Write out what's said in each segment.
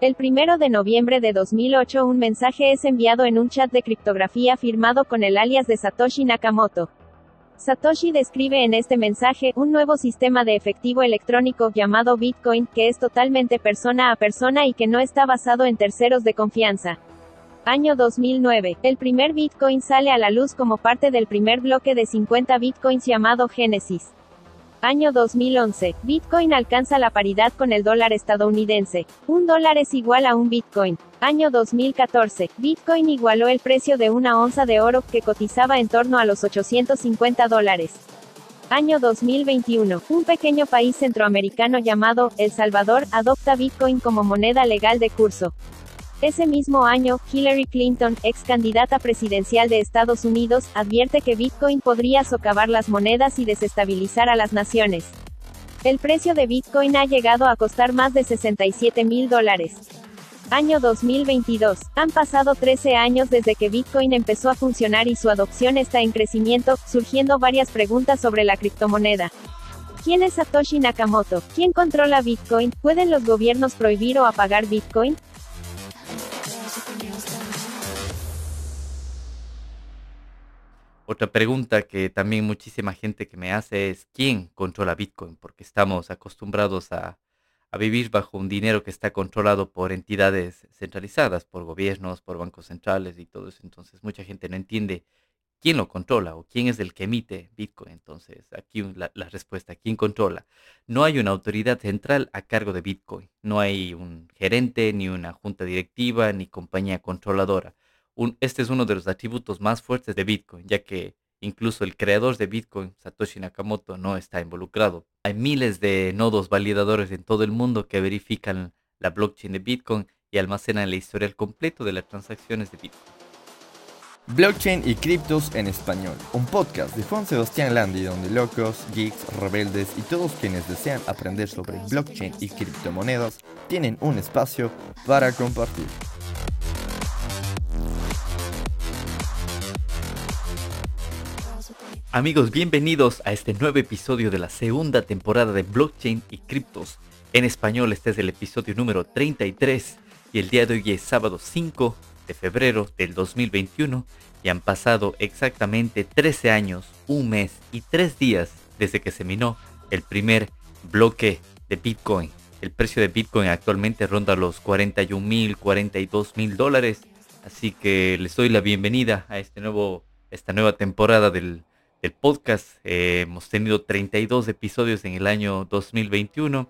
El primero de noviembre de 2008 un mensaje es enviado en un chat de criptografía firmado con el alias de Satoshi Nakamoto. Satoshi describe en este mensaje un nuevo sistema de efectivo electrónico llamado Bitcoin, que es totalmente persona a persona y que no está basado en terceros de confianza. Año 2009. El primer Bitcoin sale a la luz como parte del primer bloque de 50 Bitcoins llamado Genesis. Año 2011. Bitcoin alcanza la paridad con el dólar estadounidense. Un dólar es igual a un Bitcoin. Año 2014. Bitcoin igualó el precio de una onza de oro que cotizaba en torno a los 850 dólares. Año 2021. Un pequeño país centroamericano llamado El Salvador adopta Bitcoin como moneda legal de curso. Ese mismo año, Hillary Clinton, ex candidata presidencial de Estados Unidos, advierte que Bitcoin podría socavar las monedas y desestabilizar a las naciones. El precio de Bitcoin ha llegado a costar más de 67 mil dólares. Año 2022. Han pasado 13 años desde que Bitcoin empezó a funcionar y su adopción está en crecimiento, surgiendo varias preguntas sobre la criptomoneda. ¿Quién es Satoshi Nakamoto? ¿Quién controla Bitcoin? ¿Pueden los gobiernos prohibir o apagar Bitcoin? Otra pregunta que también muchísima gente que me hace es ¿quién controla Bitcoin? Porque estamos acostumbrados a, vivir bajo un dinero que está controlado por entidades centralizadas, por gobiernos, por bancos centrales y todo eso. Entonces mucha gente no entiende quién lo controla o quién es el que emite Bitcoin. Entonces aquí la, la respuesta, ¿quién controla? No hay una autoridad central a cargo de Bitcoin. No hay un gerente, ni una junta directiva, ni compañía controladora este es uno de los atributos más fuertes de Bitcoin, ya que incluso el creador de Bitcoin, Satoshi Nakamoto, no está involucrado. Hay miles de nodos validadores en todo el mundo que verifican la blockchain de Bitcoin y almacenan el historial completo de las transacciones de Bitcoin. Blockchain y criptos en español, un podcast de Juan Sebastián Landi donde locos, geeks, rebeldes y todos quienes desean aprender sobre blockchain y criptomonedas tienen un espacio para compartir. Amigos, bienvenidos a este nuevo episodio de la segunda temporada de Blockchain y Criptos. En español, este es el episodio número 33 y el día de hoy es sábado 5 de febrero del 2021 y han pasado exactamente 13 años, un mes y 3 días desde que se minó el primer bloque de Bitcoin. El precio de Bitcoin actualmente ronda los 41 mil, 42 mil dólares. Así que les doy la bienvenida a este nuevo, esta nueva temporada del el podcast. Eh, hemos tenido 32 episodios en el año 2021.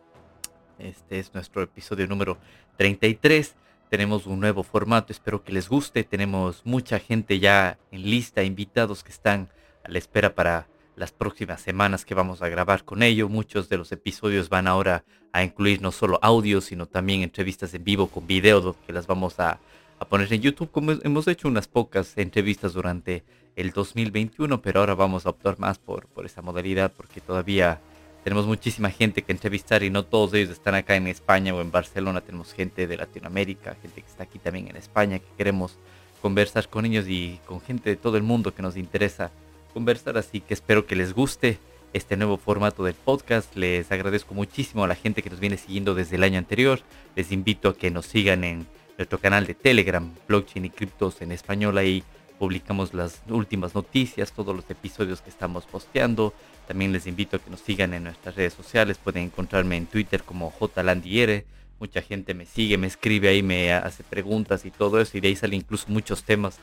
Este es nuestro episodio número 33. Tenemos un nuevo formato, espero que les guste. Tenemos mucha gente ya en lista, invitados que están a la espera para las próximas semanas que vamos a grabar con ello. Muchos de los episodios van ahora a incluir no solo audio, sino también entrevistas en vivo con video que las vamos a, a poner en YouTube, como hemos hecho unas pocas entrevistas durante el 2021, pero ahora vamos a optar más por, por esa modalidad porque todavía tenemos muchísima gente que entrevistar y no todos ellos están acá en España o en Barcelona. Tenemos gente de Latinoamérica, gente que está aquí también en España, que queremos conversar con ellos y con gente de todo el mundo que nos interesa conversar. Así que espero que les guste este nuevo formato del podcast. Les agradezco muchísimo a la gente que nos viene siguiendo desde el año anterior. Les invito a que nos sigan en nuestro canal de Telegram, Blockchain y Criptos en español. Ahí publicamos las últimas noticias, todos los episodios que estamos posteando. También les invito a que nos sigan en nuestras redes sociales. Pueden encontrarme en Twitter como JLandiere. Mucha gente me sigue, me escribe ahí, me hace preguntas y todo eso. Y de ahí salen incluso muchos temas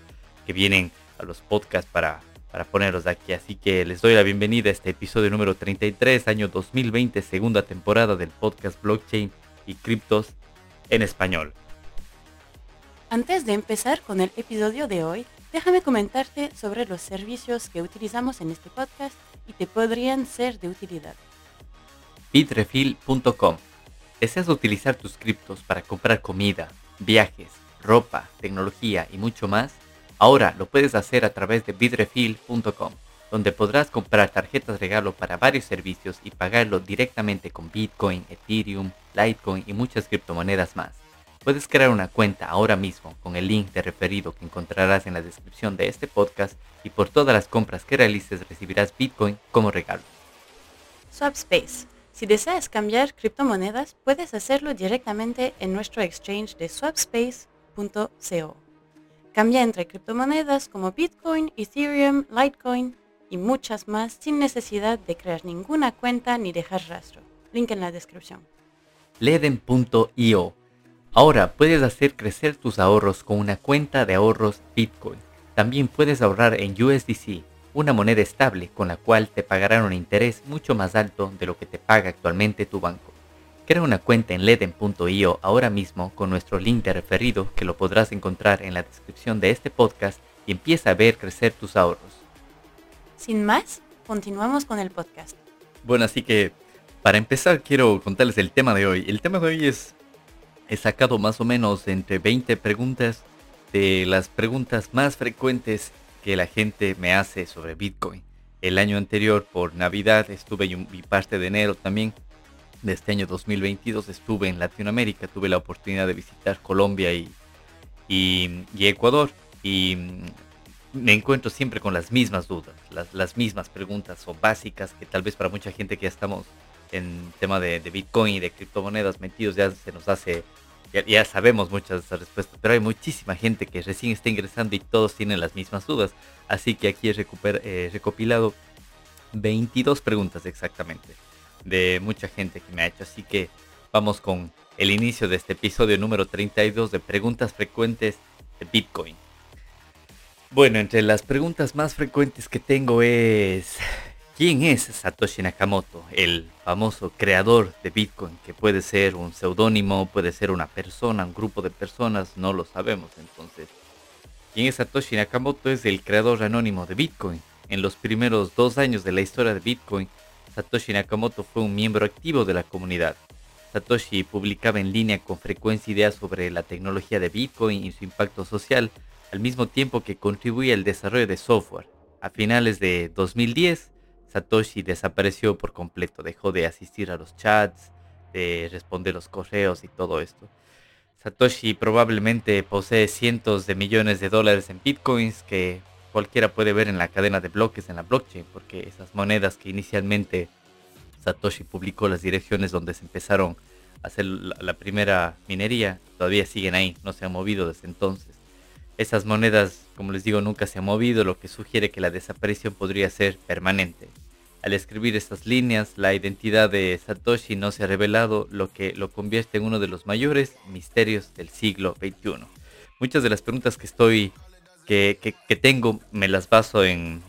que vienen a los podcasts para, para ponerlos aquí. Así que les doy la bienvenida a este episodio número 33, año 2020, segunda temporada del podcast Blockchain y Criptos en español. Antes de empezar con el episodio de hoy, Déjame comentarte sobre los servicios que utilizamos en este podcast y te podrían ser de utilidad. Bitrefill.com ¿Deseas utilizar tus criptos para comprar comida, viajes, ropa, tecnología y mucho más? Ahora lo puedes hacer a través de bitrefill.com, donde podrás comprar tarjetas regalo para varios servicios y pagarlo directamente con Bitcoin, Ethereum, Litecoin y muchas criptomonedas más. Puedes crear una cuenta ahora mismo con el link de referido que encontrarás en la descripción de este podcast y por todas las compras que realices recibirás Bitcoin como regalo. Swapspace. Si deseas cambiar criptomonedas, puedes hacerlo directamente en nuestro exchange de swapspace.co. Cambia entre criptomonedas como Bitcoin, Ethereum, Litecoin y muchas más sin necesidad de crear ninguna cuenta ni dejar rastro. Link en la descripción. Leden.io Ahora puedes hacer crecer tus ahorros con una cuenta de ahorros Bitcoin. También puedes ahorrar en USDC, una moneda estable con la cual te pagarán un interés mucho más alto de lo que te paga actualmente tu banco. Crea una cuenta en leden.io ahora mismo con nuestro link de referido que lo podrás encontrar en la descripción de este podcast y empieza a ver crecer tus ahorros. Sin más, continuamos con el podcast. Bueno, así que para empezar quiero contarles el tema de hoy. El tema de hoy es, he sacado más o menos entre 20 preguntas de las preguntas más frecuentes que la gente me hace sobre Bitcoin. El año anterior, por Navidad, estuve y parte de enero también de este año 2022, estuve en Latinoamérica, tuve la oportunidad de visitar Colombia y, y, Ecuador y mm, me encuentro siempre con las mismas dudas, las, las, mismas preguntas o básicas que tal vez para mucha gente que ya estamos en tema de, Bitcoin y de criptomonedas metidos ya se nos hace ya, sabemos muchas respuestas, pero hay muchísima gente que recién está ingresando y todos tienen las mismas dudas. Así que aquí he eh, recopilado 22 preguntas exactamente de mucha gente que me ha hecho. Así que vamos con el inicio de este episodio número 32 de preguntas frecuentes de Bitcoin. Bueno, entre las preguntas más frecuentes que tengo es ¿Quién es Satoshi Nakamoto? El famoso creador de Bitcoin, que puede ser un seudónimo, puede ser una persona, un grupo de personas, no lo sabemos entonces. ¿Quién es Satoshi Nakamoto? Es el creador anónimo de Bitcoin. En los primeros dos años de la historia de Bitcoin, Satoshi Nakamoto fue un miembro activo de la comunidad. Satoshi publicaba en línea con frecuencia ideas sobre la tecnología de Bitcoin y su impacto social, al mismo tiempo que contribuía al desarrollo de software. A finales de 2010, Satoshi desapareció por completo, dejó de asistir a los chats, de responder los correos y todo esto. Satoshi probablemente posee cientos de millones de dólares en bitcoins que cualquiera puede ver en la cadena de bloques en la blockchain, porque esas monedas que inicialmente Satoshi publicó las direcciones donde se empezaron a hacer la, primera minería, todavía siguen ahí, no se han movido desde entonces. Esas monedas, como les digo, nunca se han movido, lo que sugiere que la desaparición podría ser permanente. Al escribir estas líneas, la identidad de Satoshi no se ha revelado, lo que lo convierte en uno de los mayores misterios del siglo XXI. Muchas de las preguntas que estoy que, tengo me las baso en,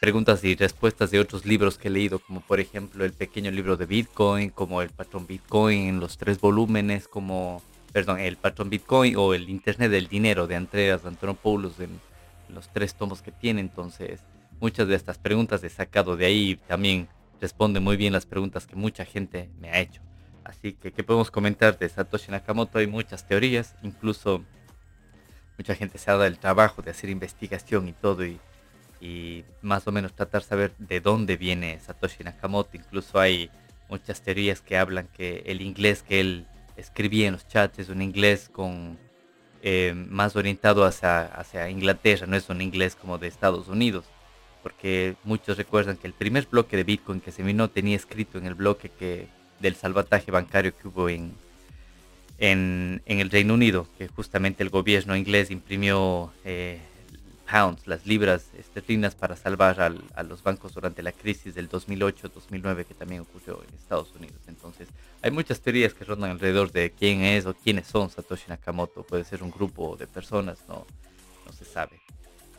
preguntas y respuestas de otros libros que he leído, como por ejemplo el pequeño libro de Bitcoin, como el patrón Bitcoin en los tres volúmenes, como, perdón, el patrón Bitcoin o el Internet del Dinero de Andreas Antonopoulos en los tres tomos que tiene. Entonces, muchas de estas preguntas he sacado de ahí también responde muy bien las preguntas que mucha gente me ha hecho. Así que, ¿qué podemos comentar de Satoshi Nakamoto? Hay muchas teorías, incluso mucha gente se ha dado el trabajo de hacer investigación y todo y, y más o menos tratar de saber de dónde viene Satoshi Nakamoto. Incluso hay muchas teorías que hablan que el inglés que él escribía en los chats es un inglés con eh, más orientado hacia, hacia Inglaterra, no es un inglés como de Estados Unidos porque muchos recuerdan que el primer bloque de Bitcoin que se minó tenía escrito en el bloque que del salvataje bancario que hubo en, en, el Reino Unido, que justamente el gobierno inglés imprimió eh, pounds, las libras esterlinas para salvar a los bancos durante la crisis del 2008-2009 que también ocurrió en Estados Unidos. Entonces, hay muchas teorías que rondan alrededor de quién es o quiénes son Satoshi Nakamoto. Puede ser un grupo de personas, no, no se sabe.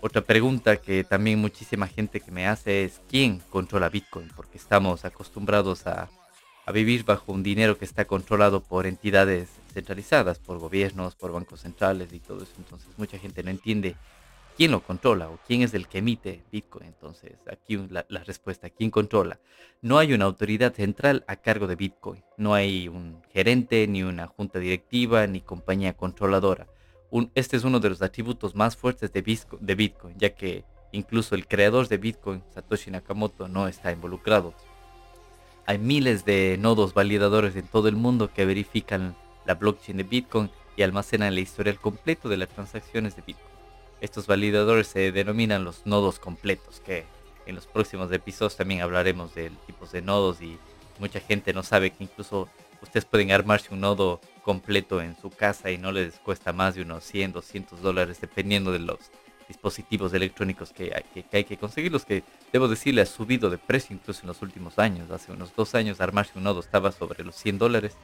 Otra pregunta que también muchísima gente que me hace es quién controla Bitcoin, porque estamos acostumbrados a, vivir bajo un dinero que está controlado por entidades centralizadas, por gobiernos, por bancos centrales y todo eso. Entonces mucha gente no entiende quién lo controla o quién es el que emite Bitcoin. Entonces aquí la, respuesta, ¿quién controla? No hay una autoridad central a cargo de Bitcoin. No hay un gerente, ni una junta directiva, ni compañía controladora este es uno de los atributos más fuertes de Bitcoin, ya que incluso el creador de Bitcoin, Satoshi Nakamoto, no está involucrado. Hay miles de nodos validadores en todo el mundo que verifican la blockchain de Bitcoin y almacenan la historial completo de las transacciones de Bitcoin. Estos validadores se denominan los nodos completos, que en los próximos episodios también hablaremos de tipos de nodos y mucha gente no sabe que incluso ustedes pueden armarse un nodo completo en su casa y no les cuesta más de unos 100, 200 dólares dependiendo de los dispositivos electrónicos que hay que, hay que conseguirlos, que debo decirle ha subido de precio incluso en los últimos años. Hace unos dos años armarse un nodo estaba sobre los 100 dólares.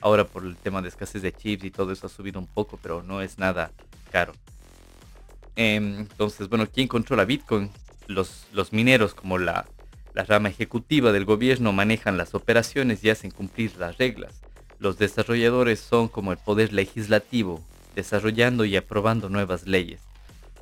Ahora por el tema de escasez de chips y todo eso ha subido un poco, pero no es nada caro. Em, entonces, bueno, ¿quién controla Bitcoin? Los, los mineros como la, la rama ejecutiva del gobierno manejan las operaciones y hacen cumplir las reglas. Los desarrolladores son como el poder legislativo, desarrollando y aprobando nuevas leyes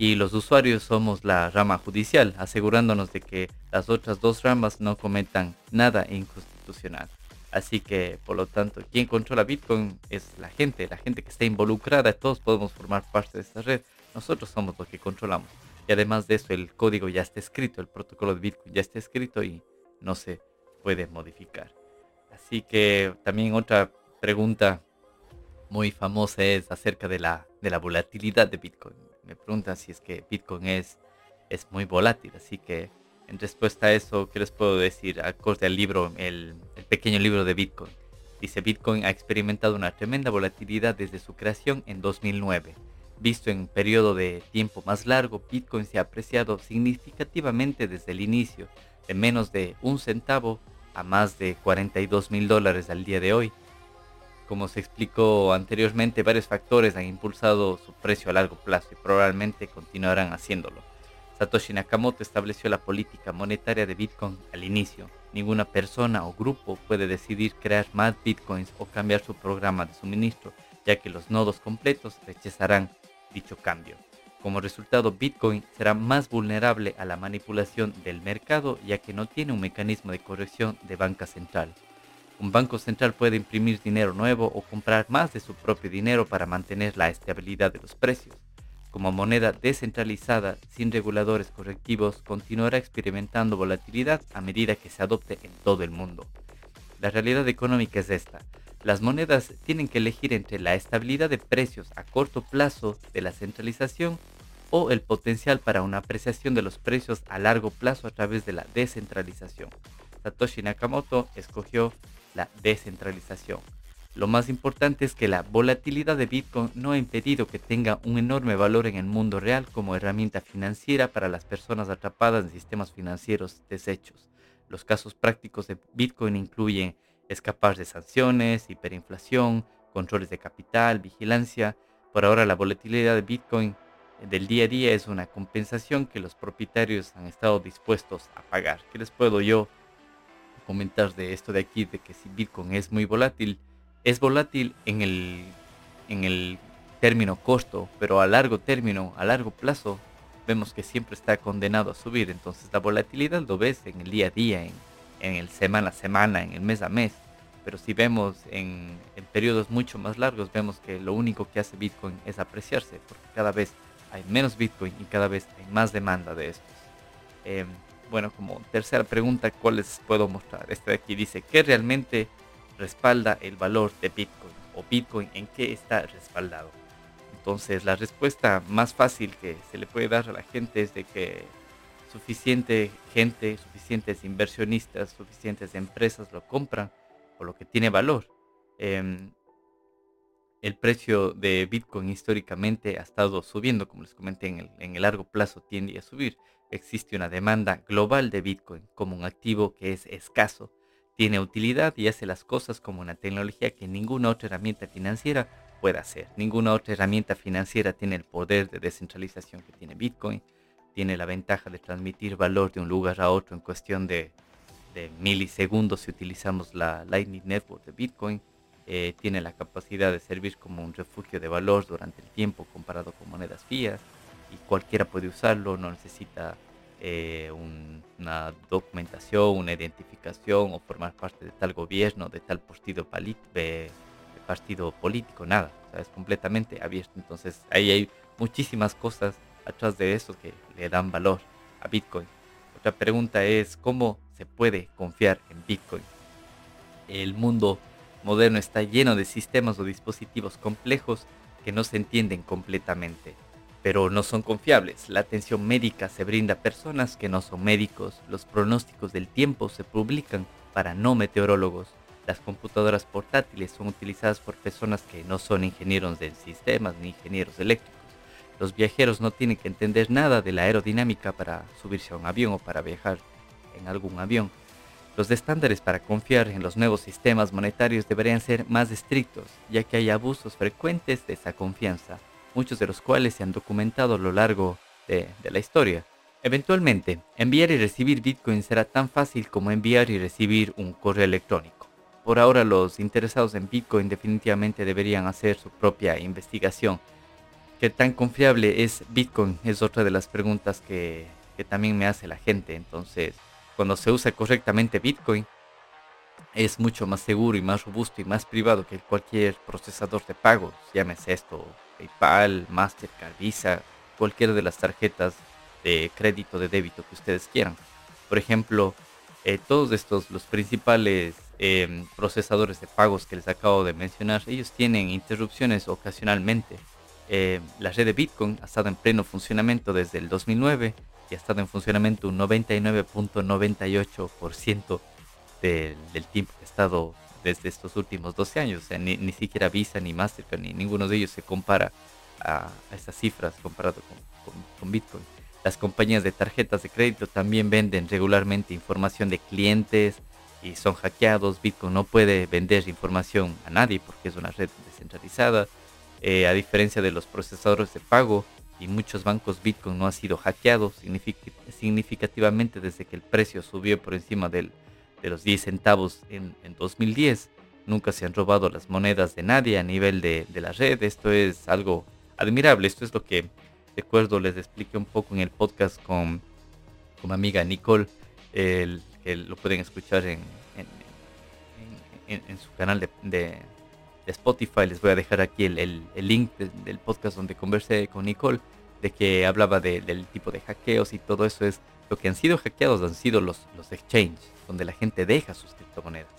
y los usuarios somos la rama judicial, asegurándonos de que las otras dos ramas no cometan nada inconstitucional. Así que, por lo tanto, quien controla Bitcoin es la gente, la gente que está involucrada, todos podemos formar parte de esta red, nosotros somos los que controlamos. Y además de eso, el código ya está escrito, el protocolo de Bitcoin ya está escrito y no se puede modificar. Así que también otra pregunta muy famosa es acerca de la, de la volatilidad de Bitcoin me preguntan si es que Bitcoin es, es muy volátil. Así que en respuesta a eso, ¿qué les puedo decir? Acorde al libro, el, el pequeño libro de Bitcoin. Dice, Bitcoin ha experimentado una tremenda volatilidad desde su creación en 2009. Visto en un periodo de tiempo más largo, Bitcoin se ha apreciado significativamente desde el inicio, de menos de un centavo a más de 42 mil dólares al día de hoy, como se explicó anteriormente, varios factores han impulsado su precio a largo plazo y probablemente continuarán haciéndolo. Satoshi Nakamoto estableció la política monetaria de Bitcoin al inicio. Ninguna persona o grupo puede decidir crear más Bitcoins o cambiar su programa de suministro, ya que los nodos completos rechazarán dicho cambio. Como resultado, Bitcoin será más vulnerable a la manipulación del mercado, ya que no tiene un mecanismo de corrección de banca central. Un banco central puede imprimir dinero nuevo o comprar más de su propio dinero para mantener la estabilidad de los precios. Como moneda descentralizada sin reguladores correctivos, continuará experimentando volatilidad a medida que se adopte en todo el mundo. La realidad económica es esta. Las monedas tienen que elegir entre la estabilidad de precios a corto plazo de la centralización o el potencial para una apreciación de los precios a largo plazo a través de la descentralización. Satoshi Nakamoto escogió la descentralización. Lo más importante es que la volatilidad de Bitcoin no ha impedido que tenga un enorme valor en el mundo real como herramienta financiera para las personas atrapadas en sistemas financieros deshechos. Los casos prácticos de Bitcoin incluyen escapar de sanciones, hiperinflación, controles de capital, vigilancia. Por ahora la volatilidad de Bitcoin del día a día es una compensación que los propietarios han estado dispuestos a pagar. ¿Qué les puedo yo comentar de esto de aquí, de que si Bitcoin es muy volátil, es volátil en el, en el término costo, pero a largo término, a largo plazo, vemos que siempre está condenado a subir. Entonces la volatilidad lo ves en el día a día, en, en el semana a semana, en el mes a mes. Pero si vemos en, periodos mucho más largos, vemos que lo único que hace Bitcoin es apreciarse, porque cada vez hay menos Bitcoin y cada vez hay más demanda de estos. Eh, bueno, como tercera pregunta, ¿cuál les puedo mostrar? Este de aquí dice, ¿qué realmente respalda el valor de Bitcoin? ¿O Bitcoin en qué está respaldado? Entonces, la respuesta más fácil que se le puede dar a la gente es de que suficiente gente, suficientes inversionistas, suficientes empresas lo compran por lo que tiene valor. Em, el precio de Bitcoin históricamente ha estado subiendo, como les comenté, en el, en el largo plazo tiende a subir existe una demanda global de Bitcoin como un activo que es escaso, tiene utilidad y hace las cosas como una tecnología que ninguna otra herramienta financiera puede hacer. Ninguna otra herramienta financiera tiene el poder de descentralización que tiene Bitcoin, tiene la ventaja de transmitir valor de un lugar a otro en cuestión de, milisegundos si utilizamos la Lightning Network de Bitcoin. Eh, tiene la capacidad de servir como un refugio de valor durante el tiempo comparado con monedas fías y cualquiera puede usarlo, no necesita eh, una documentación, una identificación o formar parte de tal gobierno, de tal partido, de, partido político, nada, es completamente abierto. Entonces ahí hay muchísimas cosas atrás de eso que le dan valor a Bitcoin. Otra pregunta es, ¿cómo se puede confiar en Bitcoin? El mundo moderno está lleno de sistemas o dispositivos complejos que no se entienden completamente pero no son confiables. La atención médica se brinda a personas que no son médicos. Los pronósticos del tiempo se publican para no meteorólogos. Las computadoras portátiles son utilizadas por personas que no son ingenieros de sistemas ni ingenieros eléctricos. Los viajeros no tienen que entender nada de la aerodinámica para subirse a un avión o para viajar en algún avión. Los estándares para confiar en los nuevos sistemas monetarios deberían ser más estrictos, ya que hay abusos frecuentes de esa confianza, muchos de los cuales se han documentado a lo largo de, la historia. Eventualmente, enviar y recibir Bitcoin será tan fácil como enviar y recibir un correo electrónico. Por ahora los interesados en Bitcoin definitivamente deberían hacer su propia investigación. ¿Qué tan confiable es Bitcoin? Es otra de las preguntas que, también me hace la gente. Entonces, cuando se usa correctamente Bitcoin, es mucho más seguro y más robusto y más privado que cualquier procesador de pagos, llámese esto PayPal, Mastercard, Visa, cualquiera de las tarjetas de crédito, de débito que ustedes quieran. Por ejemplo, eh, todos estos, los principales em, procesadores de pagos que les acabo de mencionar, ellos tienen interrupciones ocasionalmente. Eh, la red de Bitcoin ha estado en pleno funcionamiento desde el 2009 y ha estado en funcionamiento un 99.98% del, tiempo que ha estado desde estos últimos 12 años. O sea, ni, ni siquiera Visa, ni Mastercard, ni ninguno de ellos se compara a, a estas cifras comparado con, con, Bitcoin. Las compañías de tarjetas de crédito también venden regularmente información de clientes y son hackeados. Bitcoin no puede vender información a nadie porque es una red descentralizada. Eh, a diferencia de los procesadores de pago y muchos bancos, Bitcoin no ha sido hackeado significativamente desde que el precio subió por encima de los 10 centavos en, 2010. Nunca se han robado las monedas de nadie a nivel de, la red. Esto es algo admirable. Esto es lo que recuerdo les expliqué un poco en el podcast con, mi amiga Nicole, el, que lo pueden escuchar en, su canal de, Spotify. Les voy a dejar aquí el, link del podcast donde conversé con Nicole, de que hablaba del tipo de hackeos y todo eso es lo que han sido hackeados han sido los, los exchanges, donde la gente deja sus criptomonedas.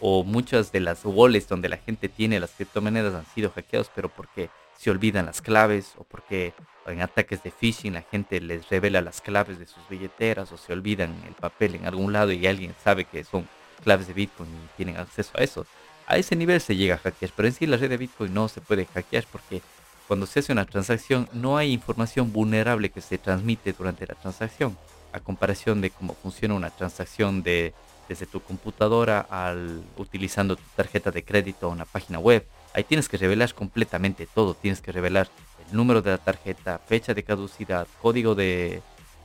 O muchas de las wallets donde la gente tiene las criptomonedas han sido hackeados, pero porque se olvidan las claves o porque en ataques de phishing la gente les revela las claves de sus billeteras o se olvidan el papel en algún lado y alguien sabe que son claves de Bitcoin y tienen acceso a eso. A ese nivel se llega a hackear, pero en sí la red de Bitcoin no se puede hackear porque cuando se hace una transacción no hay información vulnerable que se transmite durante la transacción a comparación de cómo funciona una transacción de, desde tu computadora al utilizando tu tarjeta de crédito o una página web. Ahí tienes que revelar completamente todo. Tienes que revelar el número de la tarjeta, fecha de caducidad, código de,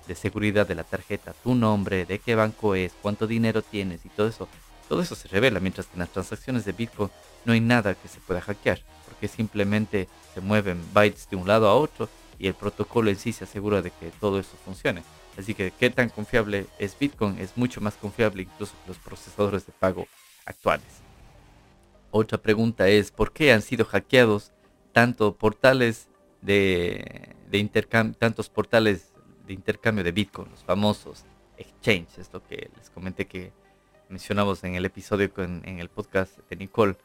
de seguridad de la tarjeta, tu nombre, de qué banco es, cuánto dinero tienes y todo eso. Todo eso se revela, mientras que en las transacciones de Bitcoin no hay nada que se pueda hackear, porque simplemente se mueven bytes de un lado a otro y el protocolo en sí se asegura de que todo eso funcione. Así que qué tan confiable es Bitcoin es mucho más confiable incluso que los procesadores de pago actuales. Otra pregunta es, ¿por qué han sido hackeados portales de, intercambio, tantos portales de intercambio de Bitcoin, los famosos exchanges? Es lo que les comenté que mencionamos en el episodio en el podcast de Nicole.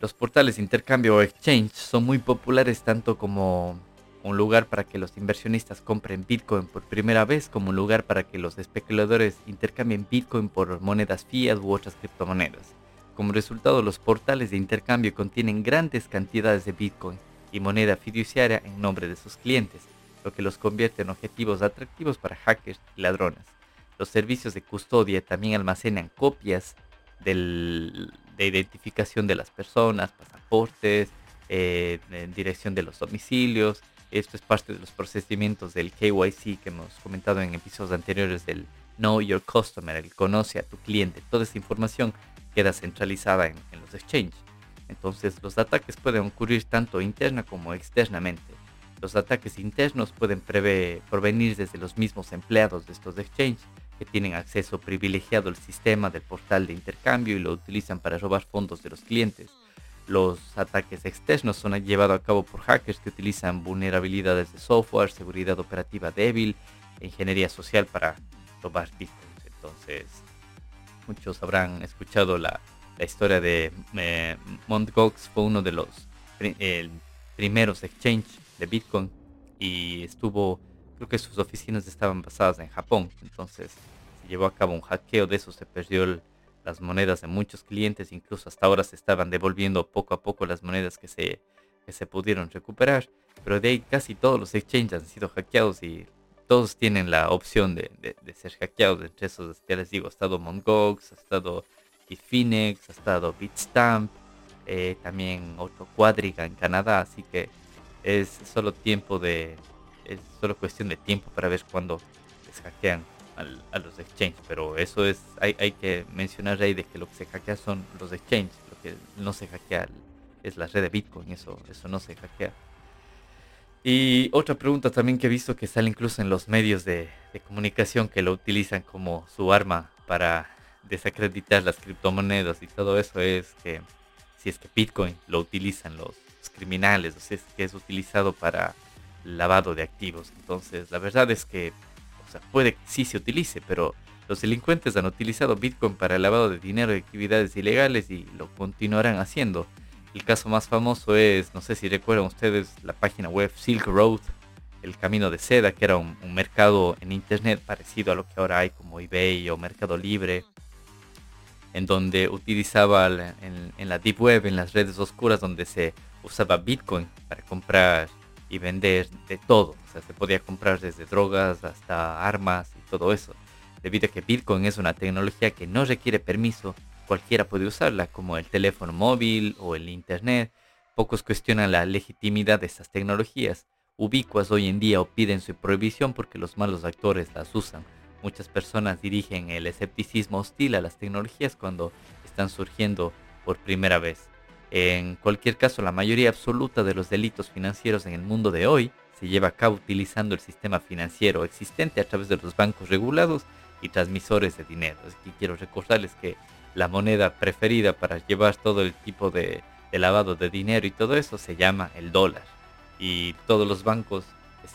Los portales de intercambio o exchange son muy populares tanto como un lugar para que los inversionistas compren Bitcoin por primera vez, como un lugar para que los especuladores intercambien Bitcoin por monedas fiat u otras criptomonedas. Como resultado, los portales de intercambio contienen grandes cantidades de Bitcoin y moneda fiduciaria en nombre de sus clientes, lo que los convierte en objetivos atractivos para hackers y ladrones. Los servicios de custodia también almacenan copias de identificación de las personas, pasaportes, eh, dirección de los domicilios, esto es parte de los procedimientos del KYC que hemos comentado en episodios anteriores del Know Your Customer, el conoce a tu cliente. Toda esta información queda centralizada en, los exchanges. Entonces los ataques pueden ocurrir tanto interna como externamente. Los ataques internos pueden provenir desde los mismos empleados de estos exchanges que tienen acceso privilegiado al sistema del portal de intercambio y lo utilizan para robar fondos de los clientes los ataques externos son llevados a cabo por hackers que utilizan vulnerabilidades de software, seguridad operativa débil e ingeniería social para robar bitcoins. Entonces, muchos habrán escuchado la, historia de eh, Mt. Gox, fue uno de los primeros exchange de Bitcoin y estuvo, creo que sus oficinas estaban basadas en Japón. Entonces, se llevó a cabo un hackeo de eso, se perdió las monedas de muchos clientes, incluso hasta ahora se estaban devolviendo poco a poco las monedas que se, se pudieron recuperar, pero de ahí casi todos los exchanges han sido hackeados y todos tienen la opción de, de, ser hackeados. Entre esos, ya les digo, ha estado Mongox, ha estado Bitfinex, ha estado Bitstamp, eh, también otro Quadriga en Canadá, así que es solo tiempo de, es solo cuestión de tiempo para ver cuándo les hackean a los exchanges, pero eso es, hay, hay que mencionar ahí de que lo que se hackea son los exchanges, lo que no se hackea es la red de Bitcoin, eso, eso no se hackea. Y otra pregunta también que he visto que sale incluso en los medios de, comunicación que lo utilizan como su arma para desacreditar las criptomonedas y todo eso es que si es que Bitcoin lo utilizan los, criminales, o si es que es utilizado para lavado de activos. Entonces, la verdad es que, o sea, puede que sí se utilice, pero los delincuentes han utilizado Bitcoin para el lavado de dinero y actividades ilegales y lo continuarán haciendo. El caso más famoso es, no sé si recuerdan ustedes, la página web Silk Road, el camino de seda, que era un, mercado en internet parecido a lo que ahora hay como eBay o Mercado Libre, en donde utilizaba en, en la deep web, en las redes oscuras, donde se usaba Bitcoin para comprar y vender de todo. O sea, se podía comprar desde drogas hasta armas y todo eso. Debido a que Bitcoin es una tecnología que no requiere permiso, cualquiera puede usarla, como el teléfono móvil o el Internet. Pocos cuestionan la legitimidad de estas tecnologías. Ubicuas hoy en día o piden su prohibición porque los malos actores las usan. Muchas personas dirigen el escepticismo hostil a las tecnologías cuando están surgiendo por primera vez. En cualquier caso, la mayoría absoluta de los delitos financieros en el mundo de hoy se lleva a cabo utilizando el sistema financiero existente a través de los bancos regulados y transmisores de dinero. Así quiero recordarles que la moneda preferida para llevar todo el tipo de, lavado de dinero y todo eso se llama el dólar. Y todos los bancos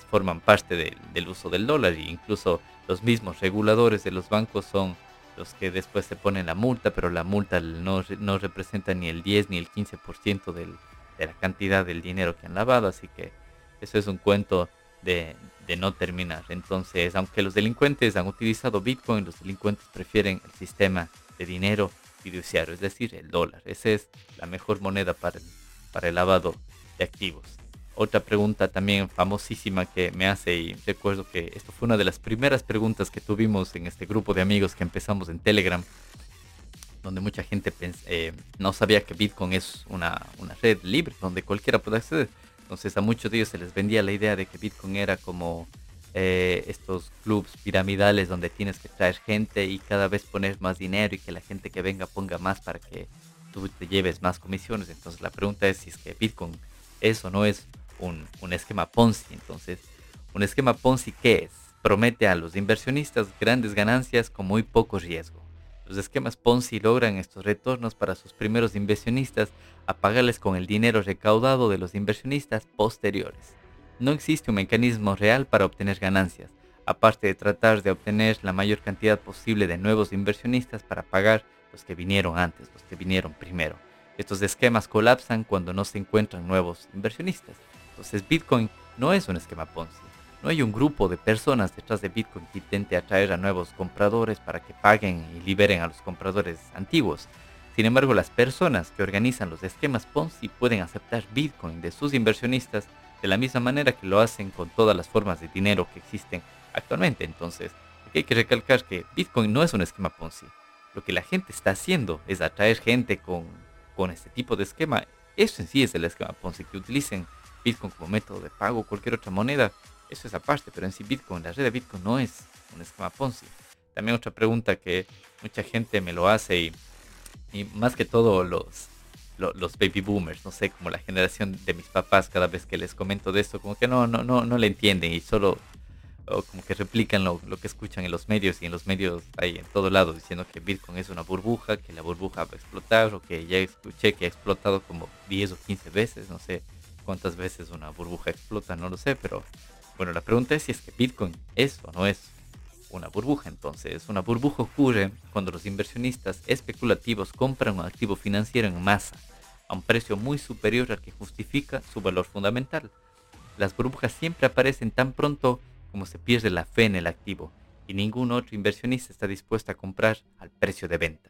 forman parte del uso del dólar e incluso los mismos reguladores de los bancos son los que después se ponen la multa, pero la multa no, no representa ni el 10 ni el 15% del, de la cantidad del dinero que han lavado, así que eso es un cuento de, de, no terminar. Entonces, aunque los delincuentes han utilizado Bitcoin, los delincuentes prefieren el sistema de dinero fiduciario, es decir, el dólar. Esa es la mejor moneda para para el lavado de activos otra pregunta también famosísima que me hace y recuerdo que esto fue una de las primeras preguntas que tuvimos en este grupo de amigos que empezamos en Telegram, donde mucha gente eh, no sabía que Bitcoin es una, red libre donde cualquiera puede acceder. Entonces a muchos de ellos se les vendía la idea de que Bitcoin era como eh, estos clubs piramidales donde tienes que traer gente y cada vez poner más dinero y que la gente que venga ponga más para que tú te lleves más comisiones. Entonces la pregunta es si es que Bitcoin es o no es un, esquema Ponzi. Entonces, un esquema Ponzi, ¿qué es? Promete a los inversionistas grandes ganancias con muy poco riesgo. Los esquemas Ponzi logran estos retornos para sus primeros inversionistas a pagarles con el dinero recaudado de los inversionistas posteriores. No existe un mecanismo real para obtener ganancias, aparte de tratar de obtener la mayor cantidad posible de nuevos inversionistas para pagar los que vinieron antes, los que vinieron primero. Estos esquemas colapsan cuando no se encuentran nuevos inversionistas. Entonces Bitcoin no es un esquema Ponzi. No hay un grupo de personas detrás de Bitcoin que intente atraer a nuevos compradores para que paguen y liberen a los compradores antiguos. Sin embargo, las personas que organizan los esquemas Ponzi pueden aceptar Bitcoin de sus inversionistas de la misma manera que lo hacen con todas las formas de dinero que existen actualmente. Entonces, hay que recalcar que Bitcoin no es un esquema Ponzi. Lo que la gente está haciendo es atraer gente con, con este tipo de esquema. Eso en sí es el esquema Ponzi, que utilicen Bitcoin como método de pago cualquier otra moneda, eso es aparte, pero en sí Bitcoin, la red de Bitcoin no es un esquema Ponzi. También otra pregunta que mucha gente me lo hace y, y más que todo los, los, baby boomers, no sé, como la generación de mis papás, cada vez que les comento de esto, como que no, no, no, no le entienden y solo como que replican lo, lo, que escuchan en los medios y en los medios hay en todo lado diciendo que Bitcoin es una burbuja, que la burbuja va a explotar o que ya escuché que ha explotado como 10 o 15 veces, no sé cuántas veces una burbuja explota, no lo sé, pero bueno, la pregunta es si es que Bitcoin es o no es una burbuja. Entonces, una burbuja ocurre cuando los inversionistas especulativos compran un activo financiero en masa a un precio muy superior al que justifica su valor fundamental. Las burbujas siempre aparecen tan pronto como se pierde la fe en el activo y ningún otro inversionista está dispuesto a comprar al precio de venta.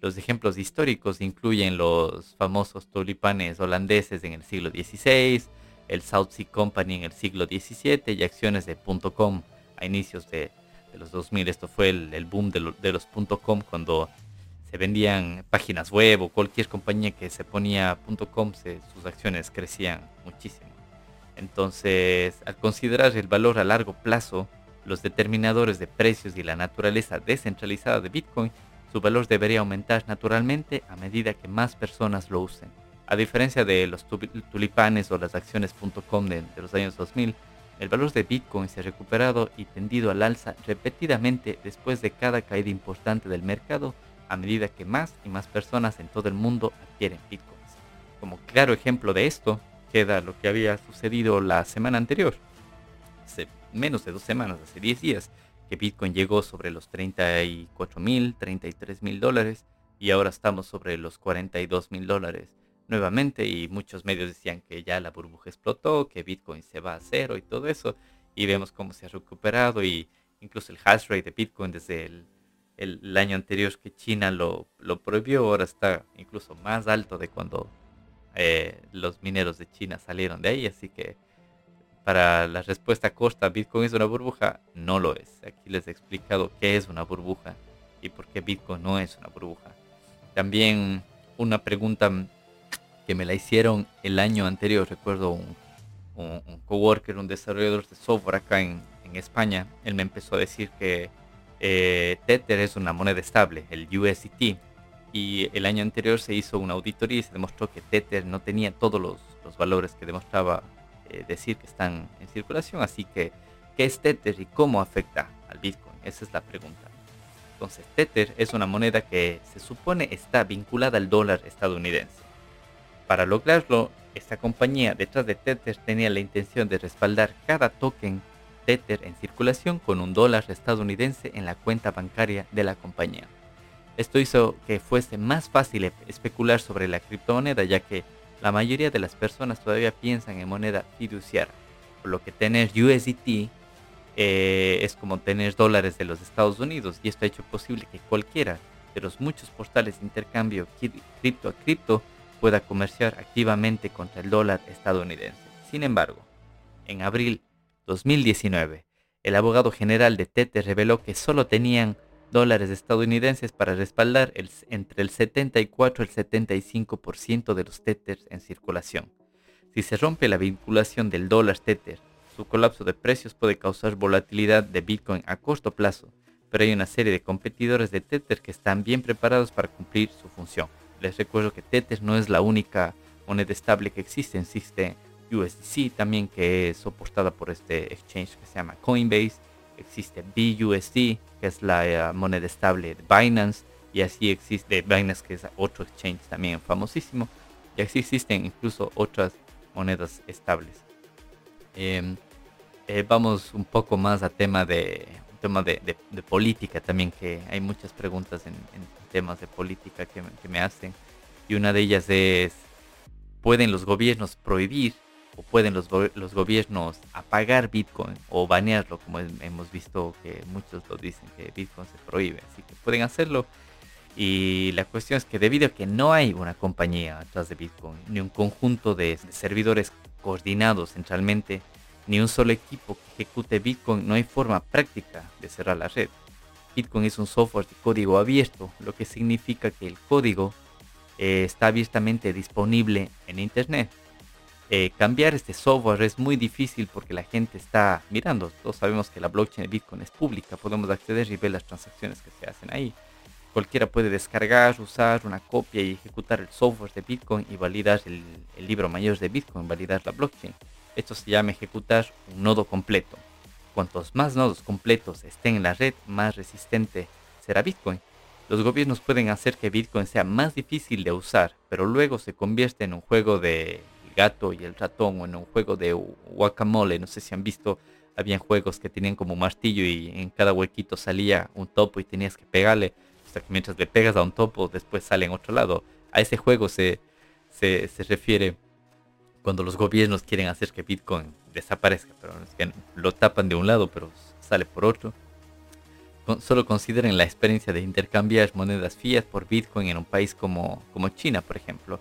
Los ejemplos históricos incluyen los famosos tulipanes holandeses en el siglo XVI, el South Sea Company en el siglo XVII y acciones de .com a inicios de, los 2000. Esto fue el, boom de, los .com cuando se vendían páginas web o cualquier compañía que se ponía .com, sus acciones crecían muchísimo. Entonces, al considerar el valor a largo plazo, los determinadores de precios y la naturaleza descentralizada de Bitcoin, su valor debería aumentar naturalmente a medida que más personas lo usen. A diferencia de los tulipanes o las acciones.com de, de los años 2000, el valor de Bitcoin se ha recuperado y tendido al alza repetidamente después de cada caída importante del mercado a medida que más y más personas en todo el mundo adquieren Bitcoins. Como claro ejemplo de esto queda lo que había sucedido la semana anterior. Hace menos de dos semanas, hace 10 días, que Bitcoin llegó sobre los 34 mil, 33 mil dólares y ahora estamos sobre los 42 mil dólares nuevamente y muchos medios decían que ya la burbuja explotó, que Bitcoin se va a cero y todo eso y vemos cómo se ha recuperado y incluso el hash rate de Bitcoin desde el, año anterior que China lo, lo, prohibió ahora está incluso más alto de cuando eh, los mineros de China salieron de ahí así que para la respuesta corta, ¿Bitcoin es una burbuja? No lo es. Aquí les he explicado qué es una burbuja y por qué Bitcoin no es una burbuja. También una pregunta que me la hicieron el año anterior, recuerdo un, un, coworker, un desarrollador de software acá en, España, él me empezó a decir que eh, Tether es una moneda estable, el USDT, y el año anterior se hizo una auditoría y se demostró que Tether no tenía todos los valores que demostraba eh, decir que están en circulación. Así que, ¿qué es Tether y cómo afecta al Bitcoin? Esa es la pregunta. Entonces, Tether es una moneda que se supone está vinculada al dólar estadounidense. Para lograrlo, esta compañía detrás de Tether tenía la intención de respaldar cada token Tether en circulación con un dólar estadounidense en la cuenta bancaria de la compañía. Esto hizo que fuese más fácil especular sobre la criptomoneda ya que la mayoría de las personas todavía piensan en moneda fiduciaria, por lo que tener USDT eh, es como tener dólares de los Estados Unidos y esto ha hecho posible que cualquiera de los muchos portales de intercambio cripto a cripto pueda comerciar activamente contra el dólar estadounidense. Sin embargo, en abril 2019, el abogado general de Tether reveló que solo tenían dólares estadounidenses para respaldar entre el 74 y el 75% de los Tethers en circulación. Si se rompe la vinculación del dólar Tether, su colapso de precios puede causar volatilidad de Bitcoin a corto plazo, pero hay una serie de competidores de Tether que están bien preparados para cumplir su función. Les recuerdo que Tether no es la única moneda estable que existe, existe USDC también que es soportada por este exchange que se llama Coinbase, existe BUSD, que es la eh, moneda estable de Binance, y así existe Binance, que es otro exchange también famosísimo, y así existen incluso otras monedas estables. Em, eh, vamos un poco más a tema de tema de, política también, que hay muchas preguntas en, temas de política que, que me hacen, y una de ellas es, ¿pueden los gobiernos prohibir pueden los, los gobiernos apagar Bitcoin o banearlo, como hemos visto que muchos lo dicen, que Bitcoin se prohíbe. Así que pueden hacerlo. Y la cuestión es que debido a que no hay una compañía atrás de Bitcoin, ni un conjunto de, servidores coordinados centralmente, ni un solo equipo que ejecute Bitcoin, no hay forma práctica de cerrar la red. Bitcoin es un software de código abierto, lo que significa que el código eh, está abiertamente disponible en Internet. Eh, cambiar este software es muy difícil porque la gente está mirando. Todos sabemos que la blockchain de Bitcoin es pública, podemos acceder y ver las transacciones que se hacen ahí. Cualquiera puede descargar, usar una copia y ejecutar el software de Bitcoin y validar el, libro mayor de Bitcoin, validar la blockchain. Esto se llama ejecutar un nodo completo. Cuantos más nodos completos estén en la red, más resistente será Bitcoin. Los gobiernos pueden hacer que Bitcoin sea más difícil de usar, pero luego se convierte en un juego de gato y el ratón o en un juego de guacamole, no sé si han visto, habían juegos que tenían como martillo y en cada huequito salía un topo y tenías que pegarle, hasta que mientras le pegas a un topo después sale en otro lado. A ese juego se, se, refiere cuando los gobiernos quieren hacer que Bitcoin desaparezca, pero es que lo tapan de un lado pero sale por otro. solo consideren la experiencia de intercambiar monedas fiat por Bitcoin en un país como, como China, por ejemplo.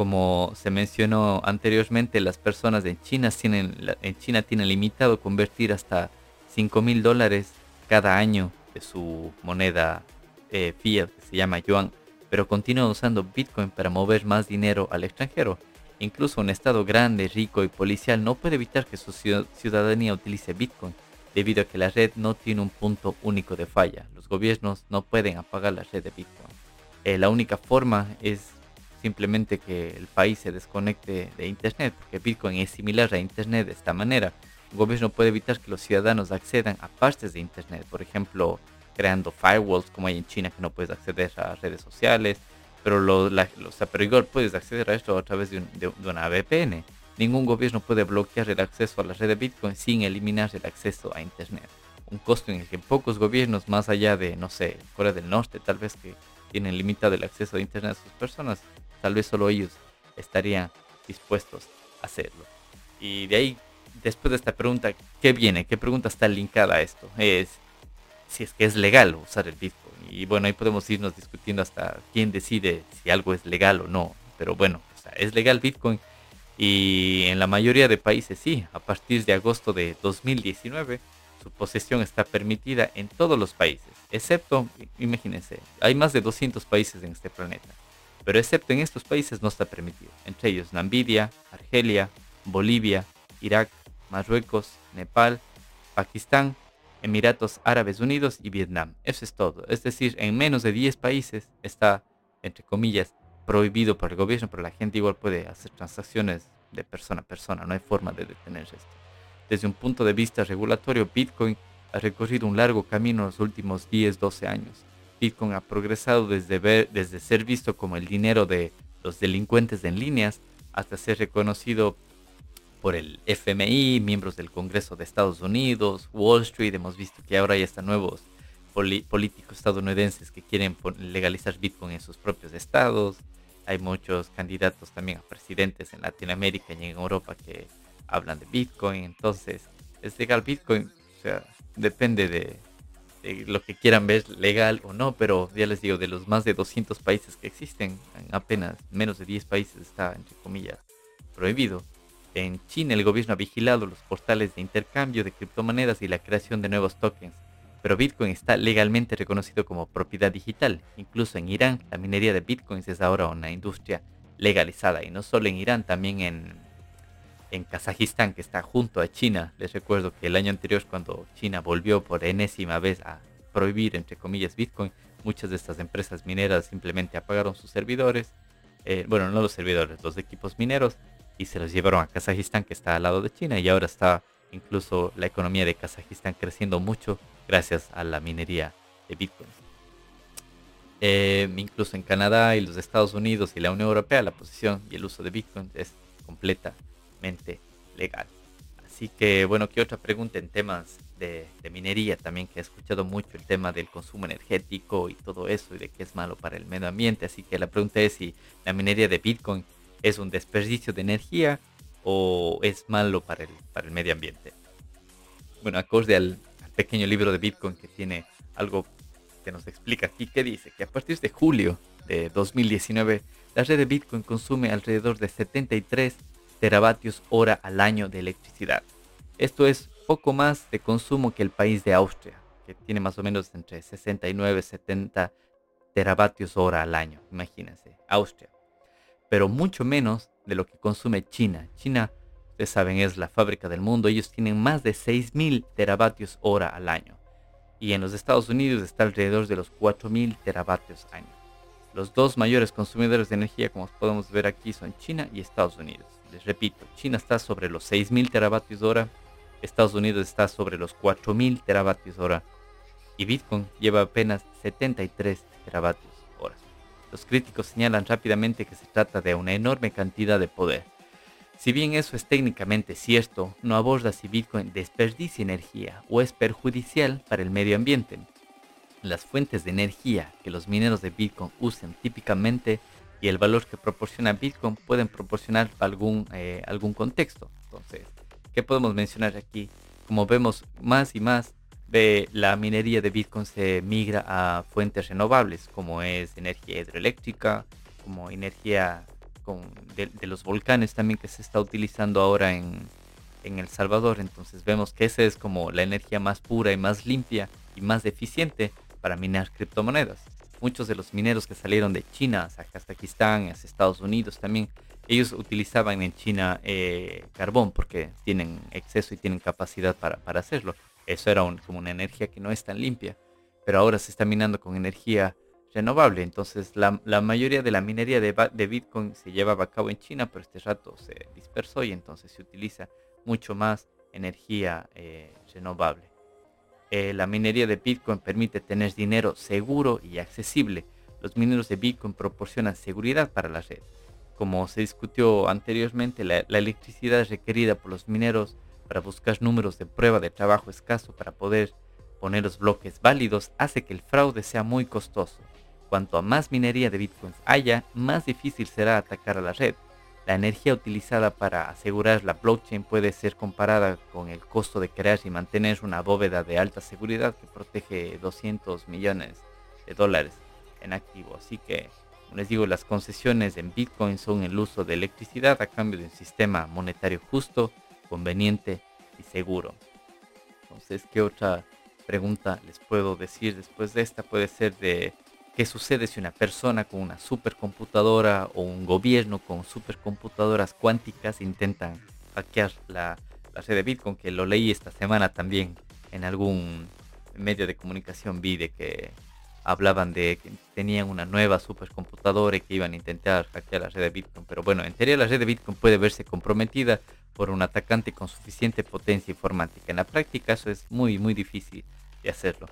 Como se mencionó anteriormente, las personas en China tienen, en China tienen limitado convertir hasta 5 mil dólares cada año de su moneda eh, fiat, que se llama yuan, pero continúan usando Bitcoin para mover más dinero al extranjero. Incluso un estado grande, rico y policial no puede evitar que su ciudadanía utilice Bitcoin, debido a que la red no tiene un punto único de falla. Los gobiernos no pueden apagar la red de Bitcoin. Eh, la única forma es simplemente que el país se desconecte de Internet, porque Bitcoin es similar a Internet de esta manera. Un gobierno puede evitar que los ciudadanos accedan a partes de Internet, por ejemplo, creando firewalls como hay en China que no puedes acceder a redes sociales, pero, lo, pero igual puedes acceder a esto a través de, una VPN. Ningún gobierno puede bloquear el acceso a la red de Bitcoin sin eliminar el acceso a Internet. Un costo en el que pocos gobiernos, más allá de, no sé, Corea del Norte, tal vez que tienen limitado el acceso a Internet a sus personas, tal vez solo ellos estarían dispuestos a hacerlo. Y de ahí, después de esta pregunta, ¿qué viene? ¿Qué pregunta está linkada a esto? Es si es que es legal usar el Bitcoin. Y bueno, ahí podemos irnos discutiendo hasta quién decide si algo es legal o no. Pero bueno, es legal Bitcoin y en la mayoría de países sí. A partir de agosto de 2019, su posesión está permitida en todos los países, excepto, imagínense, hay más de 200 países en este planeta. Pero excepto en estos países no está permitido. Entre ellos Namibia, Argelia, Bolivia, Irak, Marruecos, Nepal, Pakistán, Emiratos Árabes Unidos y Vietnam. Eso es todo. Es decir, en menos de 10 países está, entre comillas, prohibido por el gobierno, pero la gente igual puede hacer transacciones de persona a persona. No hay forma de detener esto. Desde un punto de vista regulatorio, Bitcoin ha recorrido un largo camino en los últimos 10, 12 años. Bitcoin ha progresado desde, ver, desde ser visto como el dinero de los delincuentes en líneas hasta ser reconocido por el FMI, miembros del Congreso de Estados Unidos, Wall Street. Hemos visto que ahora hay hasta nuevos políticos estadounidenses que quieren legalizar Bitcoin en sus propios estados. Hay muchos candidatos también a presidentes en Latinoamérica y en Europa que hablan de Bitcoin. Entonces, es legal Bitcoin. O sea, depende de, de lo que quieran ver legal o no, pero ya les digo, de los más de 200 países que existen, en apenas menos de 10 países está, entre comillas, prohibido. En China el gobierno ha vigilado los portales de intercambio de criptomonedas y la creación de nuevos tokens, pero Bitcoin está legalmente reconocido como propiedad digital. Incluso en Irán la minería de Bitcoins es ahora una industria legalizada y no solo en Irán, también en, en Kazajistán que está junto a China. Les recuerdo que el año anterior cuando China volvió por enésima vez a prohibir entre comillas Bitcoin, muchas de estas empresas mineras simplemente apagaron sus servidores. Eh, bueno, no los servidores, los equipos mineros y se los llevaron a Kazajistán que está al lado de China y ahora está incluso la economía de Kazajistán creciendo mucho gracias a la minería de Bitcoin. Eh, incluso en Canadá y los Estados Unidos y la Unión Europea la posición y el uso de Bitcoin es legal. Así que bueno, ¿qué otra pregunta en temas de, de, minería también que he escuchado mucho el tema del consumo energético y todo eso y de que es malo para el medio ambiente? Así que la pregunta es si la minería de Bitcoin es un desperdicio de energía o es malo para el, para el medio ambiente. Bueno, acorde al, pequeño libro de Bitcoin que tiene algo que nos explica aquí, que dice que a partir de julio de 2019, la red de Bitcoin consume alrededor de 73 teravatios hora al año de electricidad. Esto es poco más de consumo que el país de Austria, que tiene más o menos entre 69 y 70 teravatios hora al año. Imagínense, Austria pero mucho menos de lo que consume China. China, ustedes saben, es la fábrica del mundo. Ellos tienen más de 6.000 teravatios hora al año. Y en los Estados Unidos está alrededor de los 4.000 teravatios año. Los dos mayores consumidores de energía, como podemos ver aquí, son China y Estados Unidos. Les repito, China está sobre los 6.000 teravatios hora, Estados Unidos está sobre los 4.000 teravatios hora y Bitcoin lleva apenas 73 teravatios los críticos señalan rápidamente que se trata de una enorme cantidad de poder. Si bien eso es técnicamente cierto, no aborda si Bitcoin desperdicia energía o es perjudicial para el medio ambiente. Las fuentes de energía que los mineros de Bitcoin usan típicamente y el valor que proporciona Bitcoin pueden proporcionar algún, eh, algún contexto. Entonces, ¿qué podemos mencionar aquí? Como vemos más y más, la minería de Bitcoin se migra a fuentes renovables, como es energía hidroeléctrica, como energía de, los volcanes también que se está utilizando ahora en, en El Salvador. Entonces vemos que esa es como la energía más pura y más limpia y más eficiente para minar criptomonedas. Muchos de los mineros que salieron de China a Kazajistán, a Estados Unidos también, ellos utilizaban en China eh, carbón porque tienen exceso y tienen capacidad para, para hacerlo. Eso era como una energía que no es tan limpia, pero ahora se está minando con energía renovable. Entonces la, mayoría de la minería de, de, Bitcoin se llevaba a cabo en China, pero este rato se dispersó y entonces se utiliza mucho más energía eh, renovable. Eh, la minería de Bitcoin permite tener dinero seguro y accesible. Los mineros de Bitcoin proporcionan seguridad para la red. Como se discutió anteriormente, la, electricidad requerida por los mineros para buscar números de prueba de trabajo escaso para poder poner los bloques válidos hace que el fraude sea muy costoso. Cuanto más minería de bitcoins haya, más difícil será atacar a la red. La energía utilizada para asegurar la blockchain puede ser comparada con el costo de crear y mantener una bóveda de alta seguridad que protege 200 millones de dólares en activo. Así que, como les digo, las concesiones en Bitcoin son el uso de electricidad a cambio de un sistema monetario justo, conveniente y seguro. Entonces, ¿qué otra pregunta les puedo decir después de esta? Puede ser de ¿Qué sucede si una persona con una supercomputadora o un gobierno con supercomputadoras cuánticas intentan hackear la, red de Bitcoin? Que lo leí esta semana también en algún medio de comunicación vi de que hablaban de que tenían una nueva supercomputadora y que iban a intentar hackear la red de Bitcoin. Pero bueno, en teoría la red de Bitcoin puede verse comprometida por un atacante con suficiente potencia informática. En la práctica eso es muy, muy difícil de hacerlo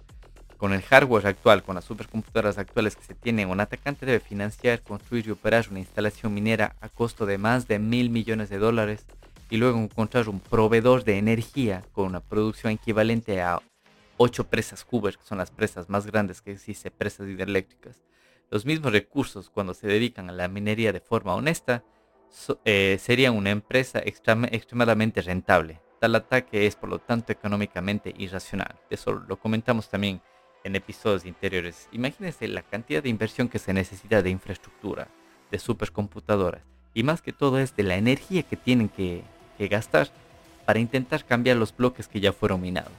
con el hardware actual, con las supercomputadoras actuales que se tienen, un atacante debe financiar, construir y operar una instalación minera a costo de más de mil millones de dólares y luego encontrar un proveedor de energía con una producción equivalente a ocho presas Hoover, que son las presas más grandes que existen, presas hidroeléctricas. Los mismos recursos, cuando se dedican a la minería de forma honesta, eh, serían una empresa extremadamente rentable. Tal ataque es, por lo tanto, económicamente irracional. Eso lo comentamos también en episodios interiores. Imagínense la cantidad de inversión que se necesita de infraestructura, de supercomputadoras, y más que todo es de la energía que tienen que, gastar para intentar cambiar los bloques que ya fueron minados.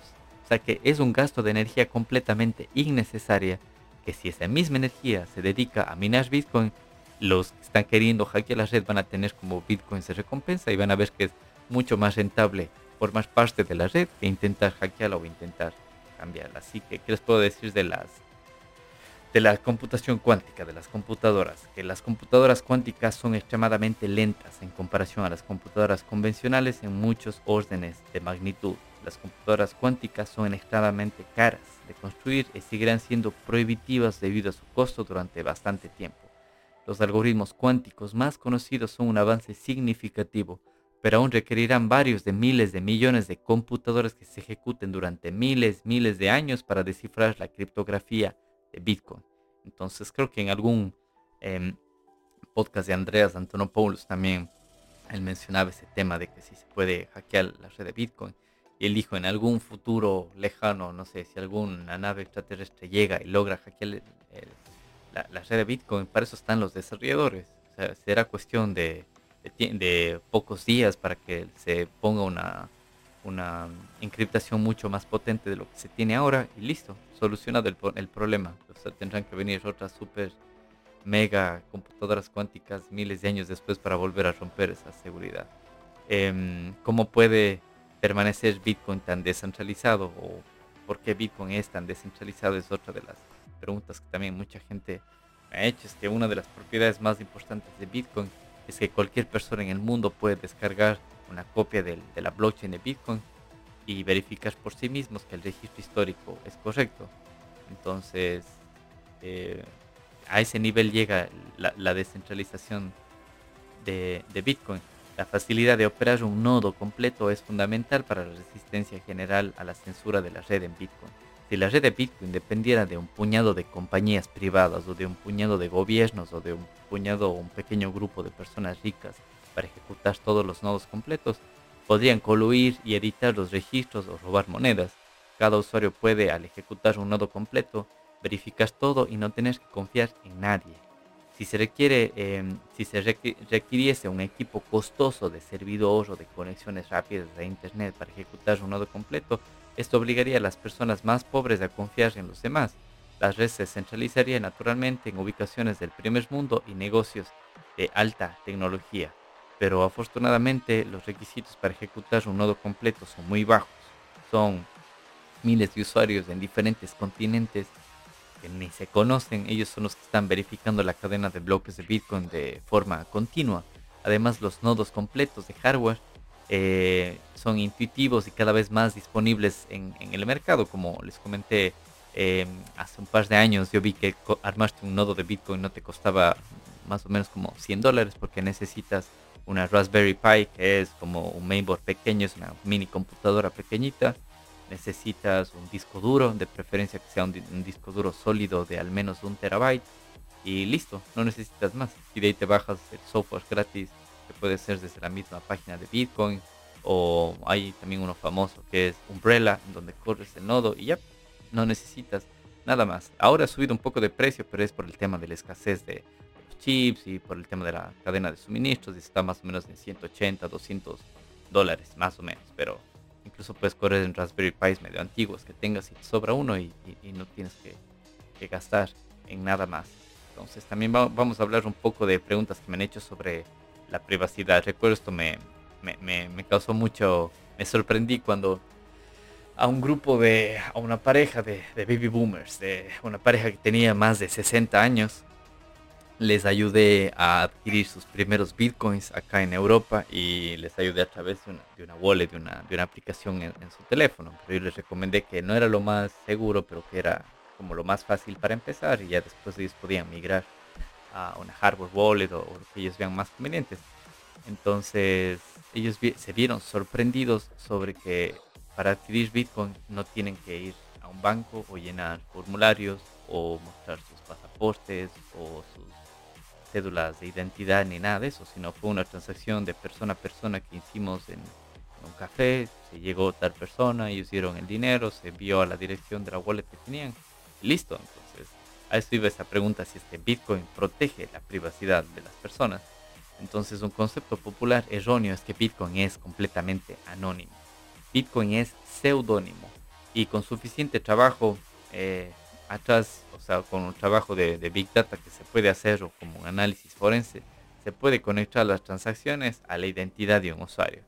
O sea que es un gasto de energía completamente innecesaria que si esa misma energía se dedica a minar Bitcoin, los que están queriendo hackear la red van a tener como Bitcoin se recompensa y van a ver que es mucho más rentable formar parte de la red que intentar hackearla o intentar cambiarla. Así que, ¿qué les puedo decir de las de la computación cuántica, de las computadoras? Que las computadoras cuánticas son extremadamente lentas en comparación a las computadoras convencionales en muchos órdenes de magnitud. Las computadoras cuánticas son extremadamente caras de construir y seguirán siendo prohibitivas debido a su costo durante bastante tiempo. Los algoritmos cuánticos más conocidos son un avance significativo pero aún requerirán varios de miles de millones de computadores que se ejecuten durante miles, miles de años para descifrar la criptografía de Bitcoin. Entonces creo que en algún em, podcast de Andreas Antonopoulos también él mencionaba ese tema de que si se puede hackear la red de Bitcoin. Y él dijo en algún futuro lejano, no sé, si alguna nave extraterrestre llega y logra hackear la, la, red de Bitcoin, para eso están los desarrolladores. O sea, será cuestión de, de, pocos días para que se ponga una, una encriptación mucho más potente de lo que se tiene ahora y listo, solucionado el, problema. O sea, tendrán que venir otras super mega computadoras cuánticas miles de años después para volver a romper esa seguridad. Em, ¿Cómo puede permanecer Bitcoin tan descentralizado o por qué Bitcoin es tan descentralizado? Es otra de las preguntas que también mucha gente me ha hecho. Es que una de las propiedades más importantes de Bitcoin es que cualquier persona en el mundo puede descargar una copia de, la blockchain de Bitcoin y verificar por sí mismos que el registro histórico es correcto. Entonces, eh, a ese nivel llega la, descentralización de, de, Bitcoin. La facilidad de operar un nodo completo es fundamental para la resistencia general a la censura de la red en Bitcoin. Si la red de Bitcoin dependiera de un puñado de compañías privadas o de un puñado de gobiernos o de un puñado o un pequeño grupo de personas ricas para ejecutar todos los nodos completos, podrían coluir y editar los registros o robar monedas. cada usuario puede, al ejecutar un nodo completo, verificar todo y no tener que confiar en nadie. Si se requiere, em, si se requiriese un equipo costoso de servidor o de conexiones rápidas de internet para ejecutar un nodo completo, esto obligaría a las personas más pobres a confiar en los demás. La red se centralizaría naturalmente en ubicaciones del primer mundo y negocios de alta tecnología. Pero afortunadamente los requisitos para ejecutar un nodo completo son muy bajos. Son miles de usuarios en diferentes continentes que ni se conocen. Ellos son los que están verificando la cadena de bloques de Bitcoin de forma continua. Además, los nodos completos de hardware eh, son intuitivos y cada vez más disponibles en, el mercado. Como les comenté em, hace un par de años, yo vi que armaste un nodo de Bitcoin no te costaba más o menos como 100 dólares porque necesitas una Raspberry Pi que es como un mainboard pequeño, es una mini computadora pequeñita necesitas un disco duro, de preferencia que sea un, disco duro sólido de al menos un terabyte y listo, no necesitas más. Y de ahí te bajas el software gratis puede ser desde la misma página de Bitcoin o hay también uno famoso que es Umbrella, donde corres el nodo y ya no necesitas nada más. Ahora ha subido un poco de precio, pero es por el tema de la escasez de, los chips y por el tema de la cadena de suministros y está más o menos en 180, 200 dólares más o menos, pero Incluso puedes correr en Raspberry Pis medio antiguos que tengas y te sobra uno y, no tienes que, gastar en nada más. Entonces también vamos a hablar un poco de preguntas que me han hecho sobre la privacidad. Recuerdo esto me, me, causó mucho, me sorprendí cuando a un grupo de, a una pareja de, de, baby boomers, de una pareja que tenía más de 60 años, les ayudé a adquirir sus primeros bitcoins acá en Europa y les ayudé a través de una, wallet, de una, de una aplicación en, su teléfono. Pero yo les recomendé que no era lo más seguro, pero que era como lo más fácil para empezar y ya después ellos podían migrar a una hardware wallet o, lo que ellos vean más convenientes. Entonces ellos se vieron sorprendidos sobre que para adquirir bitcoin no tienen que ir a un banco o llenar formularios o mostrar sus pasaportes o sus cédulas de identidad ni nada de eso, sino fue una transacción de persona a persona que hicimos en, un café, se llegó tal persona, ellos dieron el dinero, se envió a la dirección de la wallet que tenían y listo. Entonces, a esto iba esa pregunta si este Bitcoin protege la privacidad de las personas. Entonces, un concepto popular erróneo es que Bitcoin es completamente anónimo. Bitcoin es seudónimo y con suficiente trabajo eh, atrás, o sea, con un trabajo de, Big Data que se puede hacer o como un análisis forense, se puede conectar las transacciones a la identidad de un usuario.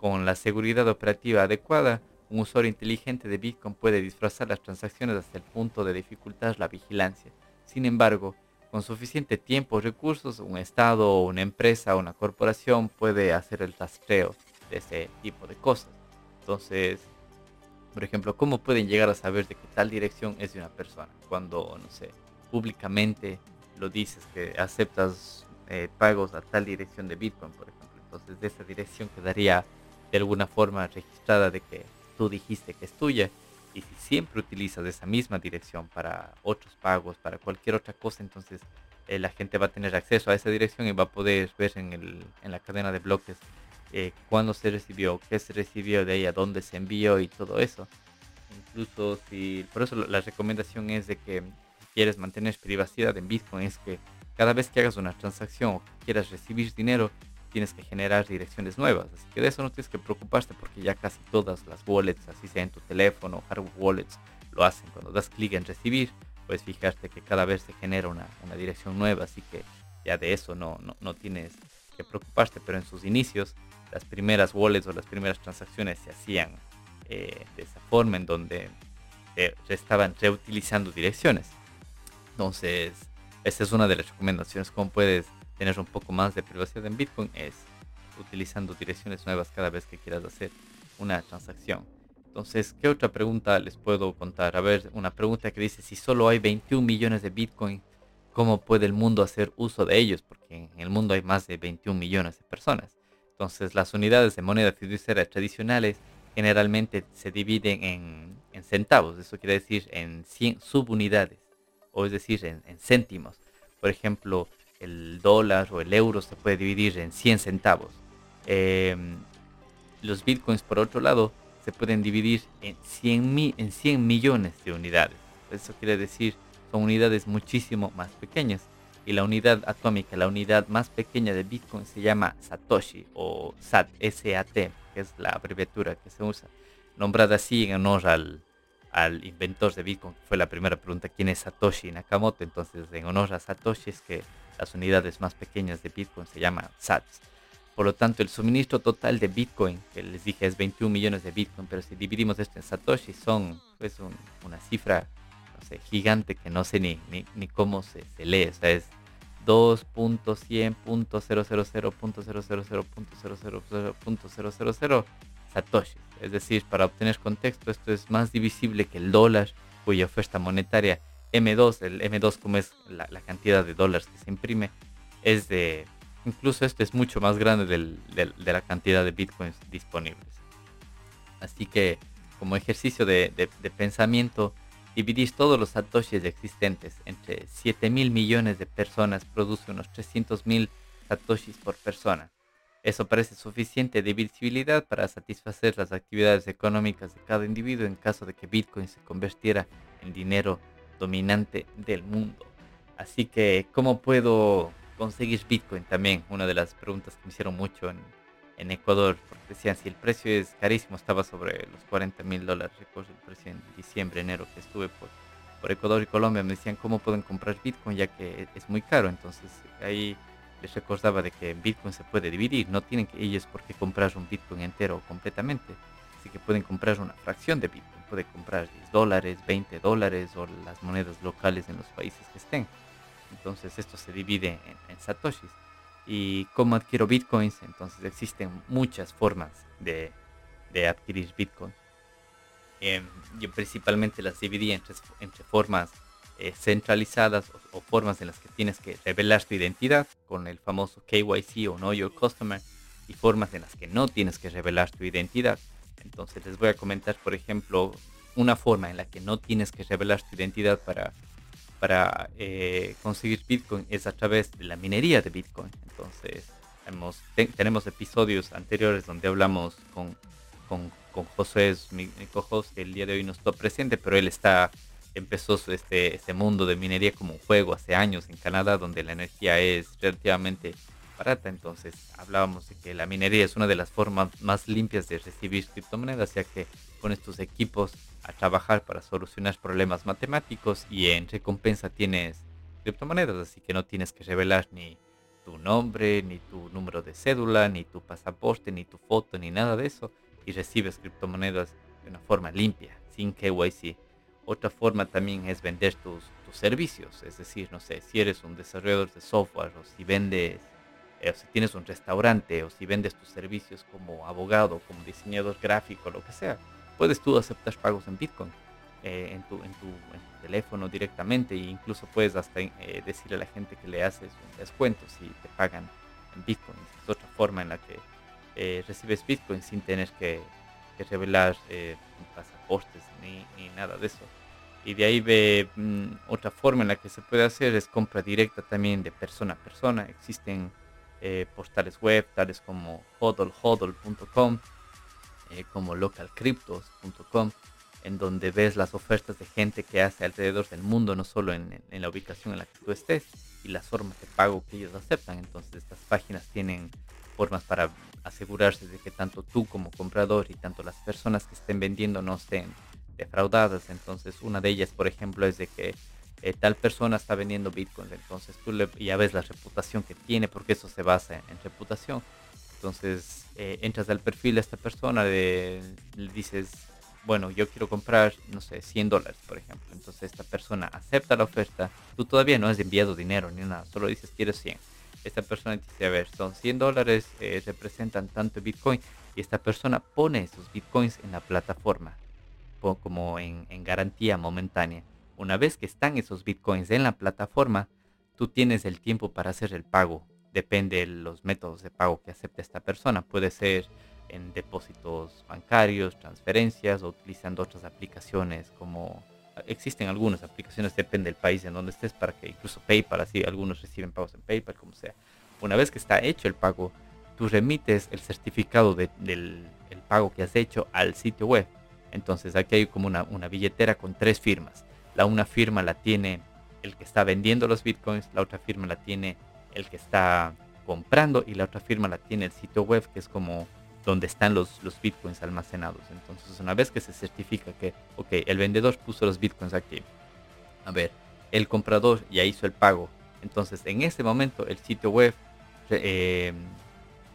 Con la seguridad operativa adecuada, un usuario inteligente de Bitcoin puede disfrazar las transacciones hasta el punto de dificultar la vigilancia. Sin embargo, con suficiente tiempo y recursos, un Estado, una empresa o una corporación puede hacer el rastreo de ese tipo de cosas. Entonces, por ejemplo, ¿cómo pueden llegar a saber de que tal dirección es de una persona? Cuando, no sé, públicamente lo dices que aceptas eh, pagos a tal dirección de Bitcoin, por ejemplo. Entonces, de esa dirección quedaría de alguna forma registrada de que tú dijiste que es tuya. Y si siempre utilizas esa misma dirección para otros pagos, para cualquier otra cosa, entonces eh, la gente va a tener acceso a esa dirección y va a poder ver en, el, en la cadena de bloques eh, cuándo se recibió, qué se recibió de ella, dónde se envió y todo eso. Incluso si, por eso la recomendación es de que si quieres mantener privacidad en Bitcoin es que cada vez que hagas una transacción o quieras recibir dinero, tienes que generar direcciones nuevas. Así que de eso no tienes que preocuparte porque ya casi todas las wallets, así sea en tu teléfono hardware wallets, lo hacen. Cuando das clic en recibir, puedes fijarte que cada vez se genera una, dirección nueva, así que ya de eso no, no, no tienes que preocuparte, pero en sus inicios las primeras wallets o las primeras transacciones se hacían eh, de esa forma en donde se estaban reutilizando direcciones. Entonces, esta es una de las recomendaciones, cómo puedes tener un poco más de privacidad en Bitcoin, es utilizando direcciones nuevas cada vez que quieras hacer una transacción. Entonces, ¿qué otra pregunta les puedo contar? A ver, una pregunta que dice, si solo hay 21 millones de Bitcoin, ¿cómo puede el mundo hacer uso de ellos? Porque en el mundo hay más de 21 millones de personas. Entonces las unidades de moneda fiduciaria tradicionales generalmente se dividen en, centavos, eso quiere decir en 100 subunidades, o es decir, en, céntimos. Por ejemplo, el dólar o el euro se puede dividir en 100 centavos. Em, los bitcoins, por otro lado, se pueden dividir en 100, mi, en 100 millones de unidades. Eso quiere decir, son unidades muchísimo más pequeñas. Y la unidad atómica, la unidad más pequeña de Bitcoin se llama Satoshi o SAT, S-A-T, que es la abreviatura que se usa, nombrada así en honor al, al inventor de Bitcoin. Fue la primera pregunta, ¿quién es Satoshi Nakamoto? Entonces, en honor a Satoshi es que las unidades más pequeñas de Bitcoin se llaman SATs. Por lo tanto, el suministro total de Bitcoin, que les dije es 21 millones de Bitcoin, pero si dividimos esto en Satoshi, son pues una cifra gigante que no sé ni, ni, cómo se, lee. O sea, es 2.100.000.000.000.000 Satoshi. Es decir, para obtener contexto, esto es más divisible que el dólar, cuya oferta monetaria M2, el M2 como es la, cantidad de dólares que se imprime, es de Incluso este es mucho más grande de la cantidad de bitcoins disponibles. Así que como ejercicio de, pensamiento, dividís todos los satoshis existentes entre 7 mil millones de personas, produce unos 300 mil satoshis por persona. Eso parece suficiente de visibilidad para satisfacer las actividades económicas de cada individuo en caso de que Bitcoin se convirtiera en dinero dominante del mundo. Así que, ¿cómo puedo conseguir Bitcoin también, una de las preguntas que me hicieron mucho en, Ecuador, porque decían si el precio es carísimo, estaba sobre los 40 mil dólares, recuerdo el precio en diciembre, enero que estuve por, por Ecuador y Colombia, me decían cómo pueden comprar Bitcoin ya que es muy caro, entonces ahí les recordaba de que Bitcoin se puede dividir, no tienen que ellos por qué comprar un Bitcoin entero completamente, así que pueden comprar una fracción de Bitcoin, pueden comprar 10 dólares, 20 dólares o las monedas locales en los países que estén. Entonces esto se divide en, satoshis. ¿Y cómo adquiero bitcoins? Entonces existen muchas formas de, adquirir bitcoin. Em, yo principalmente las dividí entre, entre formas eh, centralizadas o, formas en las que tienes que revelar tu identidad con el famoso KYC o Know Your Customer y formas en las que no tienes que revelar tu identidad. Entonces les voy a comentar, por ejemplo, una forma en la que no tienes que revelar tu identidad para para eh, conseguir Bitcoin es a través de la minería de Bitcoin. Entonces, hemos, tenemos episodios anteriores donde hablamos con, con, con José, mi, que el día de hoy no está presente, pero él está empezó este, este mundo de minería como un juego hace años en Canadá, donde la energía es relativamente barata. Entonces hablábamos de que la minería es una de las formas más limpias de recibir criptomonedas, ya que con estos equipos a trabajar para solucionar problemas matemáticos y en recompensa tienes criptomonedas, así que no tienes que revelar ni tu nombre, ni tu número de cédula, ni tu pasaporte, ni tu foto, ni nada de eso, y recibes criptomonedas de una forma limpia, sin KYC. Otra forma también es vender tus, tus servicios, es decir, no sé, si eres un desarrollador de software o si vendes, o si tienes un restaurante o si vendes tus servicios como abogado, como diseñador gráfico, lo que sea, puedes tú aceptar pagos en Bitcoin eh, en, tu, en, tu, teléfono directamente e incluso puedes hasta eh, decirle a la gente que le haces un descuento si te pagan en Bitcoin. Es otra forma en la que eh, recibes Bitcoin sin tener que, revelar pasaportes ni, ni, nada de eso. Y de ahí ve mm, otra forma en la que se puede hacer es compra directa también de persona a persona. Existen portales web tales como hodlhodl.com eh, como localcryptos.com, en donde ves las ofertas de gente que hace alrededor del mundo, no solo en, la ubicación en la que tú estés, y las formas de pago que ellos aceptan. Entonces estas páginas tienen formas para asegurarse de que tanto tú como comprador y tanto las personas que estén vendiendo no estén defraudadas. Entonces una de ellas, por ejemplo, es de que eh, tal persona está vendiendo bitcoins. Entonces tú le, ya ves la reputación que tiene porque eso se basa en reputación. Entonces eh, entras al perfil de esta persona, le, dices, bueno, yo quiero comprar, no sé, 100 dólares, por ejemplo. Entonces esta persona acepta la oferta. Tú todavía no has enviado dinero ni nada, solo dices quiero 100. Esta persona dice, a ver, son 100 dólares, eh, representan tanto Bitcoin. Y esta persona pone esos Bitcoins en la plataforma, como en garantía momentánea. Una vez que están esos Bitcoins en la plataforma, tú tienes el tiempo para hacer el pago depende de los métodos de pago que acepte esta persona. Puede ser en depósitos bancarios, transferencias o utilizando otras aplicaciones como existen algunas aplicaciones, depende del país en donde estés, para que incluso PayPal, así algunos reciben pagos en PayPal, como sea. Una vez que está hecho el pago, tú remites el certificado del el pago que has hecho al sitio web. Entonces aquí hay como una billetera con tres firmas. La una firma la tiene el que está vendiendo los bitcoins, la otra firma la tiene el que está comprando y la otra firma la tiene el sitio web que es como donde están los, los bitcoins almacenados. Entonces una vez que se certifica que, ok, el vendedor puso los bitcoins aquí, a ver, el comprador ya hizo el pago, entonces en ese momento el sitio web eh,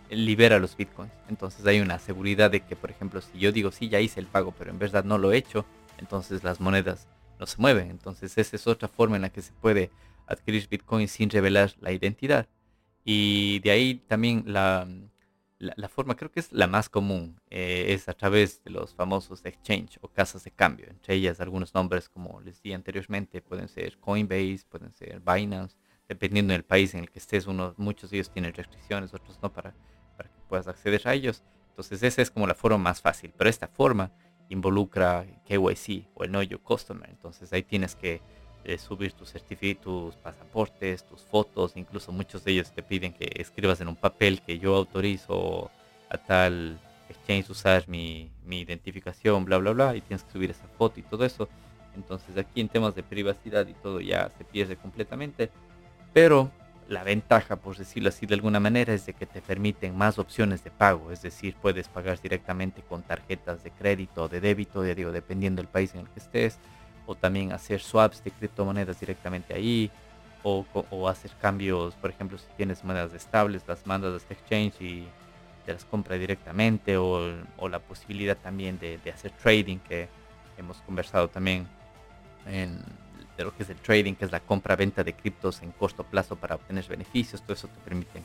libera los bitcoins. Entonces hay una seguridad de que, por ejemplo, si yo digo, sí, ya hice el pago, pero en verdad no lo he hecho, entonces las monedas no se mueven. Entonces esa es otra forma en la que se puede adquirir Bitcoin sin revelar la identidad. Y de ahí también la, la, forma, creo que es la más común, eh, es a través de los famosos exchange o casas de cambio. Entre ellas algunos nombres, como les di anteriormente, pueden ser Coinbase, pueden ser Binance, dependiendo del país en el que estés. Unos, muchos de ellos tienen restricciones, otros no, para, para que puedas acceder a ellos. Entonces esa es como la forma más fácil. Pero esta forma involucra KYC o el Know Your Customer. Entonces ahí tienes que eh, subir tus certificados, tus pasaportes, tus fotos. Incluso muchos de ellos te piden que escribas en un papel que yo autorizo a tal exchange usar mi, mi identificación, bla, bla, bla. Y tienes que subir esa foto y todo eso. Entonces aquí en temas de privacidad y todo ya se pierde completamente. Pero la ventaja, por decirlo así de alguna manera, es de que te permiten más opciones de pago, es decir, puedes pagar directamente con tarjetas de crédito o de débito, ya digo, dependiendo del país en el que estés, o también hacer swaps de criptomonedas directamente ahí, o, hacer cambios, por ejemplo, si tienes monedas estables, las mandas a este exchange y te las compra directamente, o, la posibilidad también de, de hacer trading, que hemos conversado también en de lo que es el trading, que es la compra-venta de criptos en corto plazo para obtener beneficios, todo eso te permite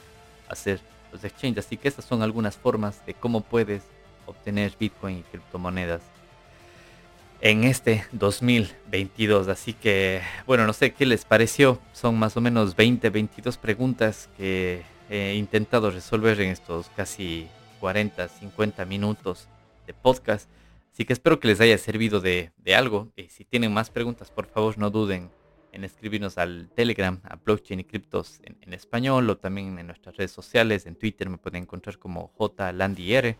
hacer los exchanges. Así que estas son algunas formas de cómo puedes obtener Bitcoin y criptomonedas en este 2022. Así que, bueno, no sé qué les pareció. Son más o menos 20, 22 preguntas que he intentado resolver en estos casi 40, 50 minutos de podcast. Así que espero que les haya servido de, algo. Y si tienen más preguntas, por favor no duden en escribirnos al Telegram, a Blockchain y Criptos en, español o también en nuestras redes sociales. En Twitter me pueden encontrar como JLandiR.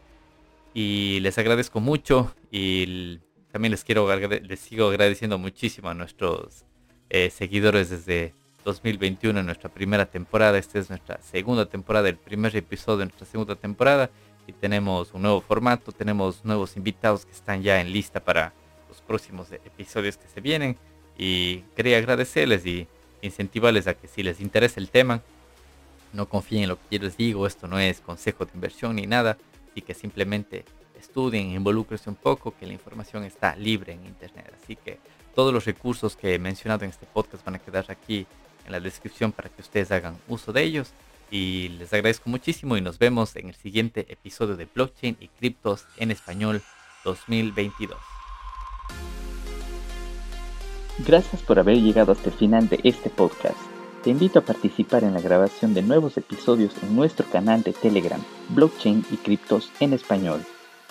Y les agradezco mucho y también les quiero les sigo agradeciendo muchísimo a nuestros eh, seguidores desde 2021 en nuestra primera temporada. Esta es nuestra segunda temporada, el primer episodio de nuestra segunda temporada y tenemos un nuevo formato, tenemos nuevos invitados que están ya en lista para los próximos episodios que se vienen y quería agradecerles y incentivarles a que si les interesa el tema, no confíen en lo que yo les digo, esto no es consejo de inversión ni nada, y que simplemente estudien, involúcrense un poco, que la información está libre en internet. Así que todos los recursos que he mencionado en este podcast van a quedar aquí en la descripción para que ustedes hagan uso de ellos y les agradezco muchísimo y nos vemos en el siguiente episodio de Blockchain y Criptos en Español 2022. Gracias por haber llegado hasta el final de este podcast. Te invito a participar en la grabación de nuevos episodios en nuestro canal de Telegram, Blockchain y Criptos en Español.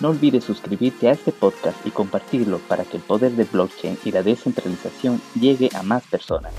No olvides suscribirte a este podcast y compartirlo para que el poder de blockchain y la descentralización llegue a más personas.